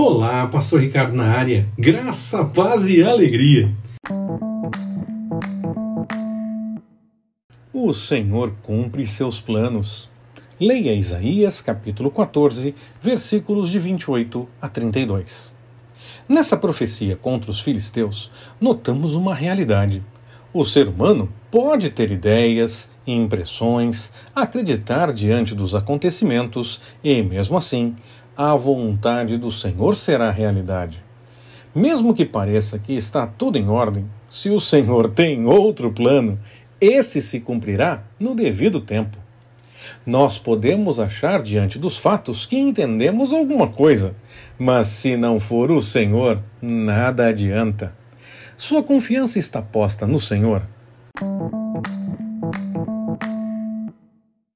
Olá, Pastor Ricardo na área. Graça, paz e alegria. O Senhor cumpre seus planos. Leia Isaías capítulo 14, versículos de 28 a 32. Nessa profecia contra os filisteus, notamos uma realidade. O ser humano pode ter ideias e impressões, acreditar diante dos acontecimentos e, mesmo assim, a vontade do Senhor será realidade. Mesmo que pareça que está tudo em ordem, se o Senhor tem outro plano, esse se cumprirá no devido tempo. Nós podemos achar diante dos fatos que entendemos alguma coisa, mas se não for o Senhor, nada adianta. Sua confiança está posta no Senhor?